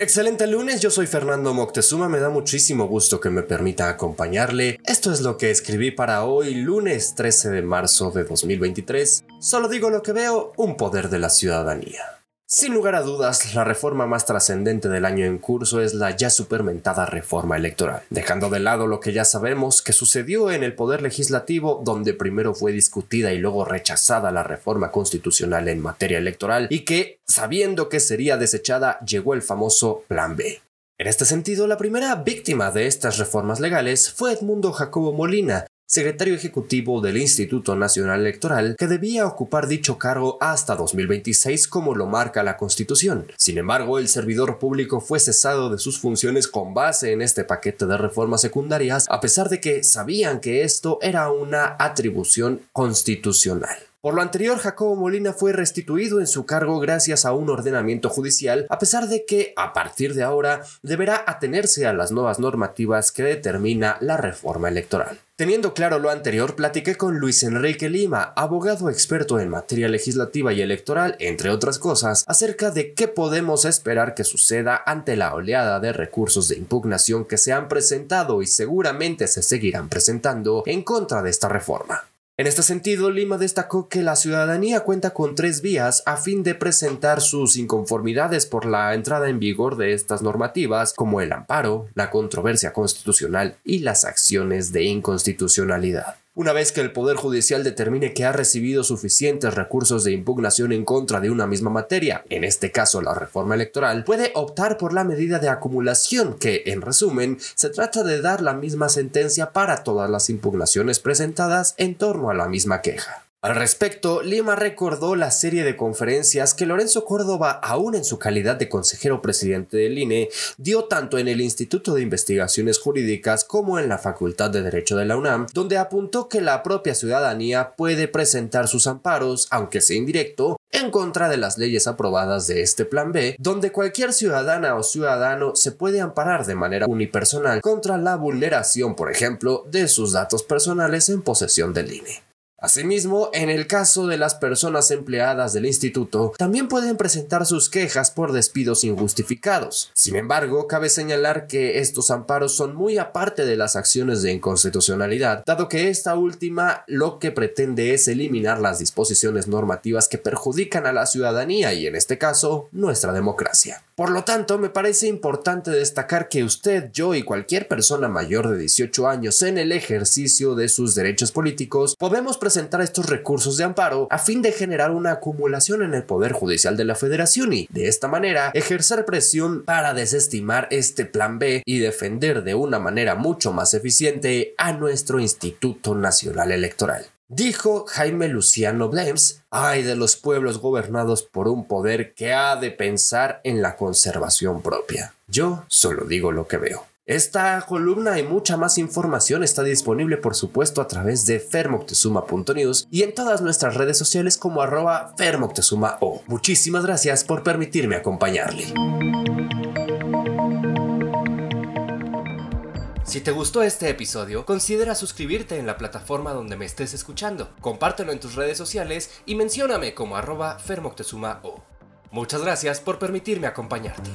Excelente lunes, yo soy Fernando Moctezuma, me da muchísimo gusto que me permita acompañarle. Esto es lo que escribí para hoy, lunes 13 de marzo de 2023. Solo digo lo que veo, un poder de la ciudadanía. Sin lugar a dudas, la reforma más trascendente del año en curso es la ya supermentada reforma electoral, dejando de lado lo que ya sabemos que sucedió en el Poder Legislativo, donde primero fue discutida y luego rechazada la reforma constitucional en materia electoral y que, sabiendo que sería desechada, llegó el famoso Plan B. En este sentido, la primera víctima de estas reformas legales fue Edmundo Jacobo Molina, secretario ejecutivo del Instituto Nacional Electoral, que debía ocupar dicho cargo hasta 2026 como lo marca la Constitución. Sin embargo, el servidor público fue cesado de sus funciones con base en este paquete de reformas secundarias, a pesar de que sabían que esto era una atribución constitucional. Por lo anterior, Jacobo Molina fue restituido en su cargo gracias a un ordenamiento judicial, a pesar de que, a partir de ahora, deberá atenerse a las nuevas normativas que determina la reforma electoral. Teniendo claro lo anterior, platiqué con Luis Enrique Lima, abogado experto en materia legislativa y electoral, entre otras cosas, acerca de qué podemos esperar que suceda ante la oleada de recursos de impugnación que se han presentado y seguramente se seguirán presentando en contra de esta reforma. En este sentido, Lima destacó que la ciudadanía cuenta con tres vías a fin de presentar sus inconformidades por la entrada en vigor de estas normativas, como el amparo, la controversia constitucional y las acciones de inconstitucionalidad. Una vez que el Poder Judicial determine que ha recibido suficientes recursos de impugnación en contra de una misma materia, en este caso la reforma electoral, puede optar por la medida de acumulación que, en resumen, se trata de dar la misma sentencia para todas las impugnaciones presentadas en torno a la misma queja. Al respecto, Lima recordó la serie de conferencias que Lorenzo Córdoba, aún en su calidad de consejero presidente del INE, dio tanto en el Instituto de Investigaciones Jurídicas como en la Facultad de Derecho de la UNAM, donde apuntó que la propia ciudadanía puede presentar sus amparos, aunque sea indirecto, en contra de las leyes aprobadas de este Plan B, donde cualquier ciudadana o ciudadano se puede amparar de manera unipersonal contra la vulneración, por ejemplo, de sus datos personales en posesión del INE. Asimismo, en el caso de las personas empleadas del instituto, también pueden presentar sus quejas por despidos injustificados. Sin embargo, cabe señalar que estos amparos son muy aparte de las acciones de inconstitucionalidad, dado que esta última lo que pretende es eliminar las disposiciones normativas que perjudican a la ciudadanía y en este caso nuestra democracia. Por lo tanto, me parece importante destacar que usted, yo y cualquier persona mayor de 18 años en el ejercicio de sus derechos políticos podemos presentar estos recursos de amparo a fin de generar una acumulación en el Poder Judicial de la Federación y, de esta manera, ejercer presión para desestimar este plan B y defender de una manera mucho más eficiente a nuestro Instituto Nacional Electoral. Dijo Jaime Luciano Blems, ay de los pueblos gobernados por un poder que ha de pensar en la conservación propia. Yo solo digo lo que veo. Esta columna y mucha más información está disponible por supuesto a través de fermoctezuma.news y en todas nuestras redes sociales como arroba fermoctezuma o. Muchísimas gracias por permitirme acompañarle. Si te gustó este episodio, considera suscribirte en la plataforma donde me estés escuchando, compártelo en tus redes sociales y mencióname como arroba fermoctezuma o. Muchas gracias por permitirme acompañarte.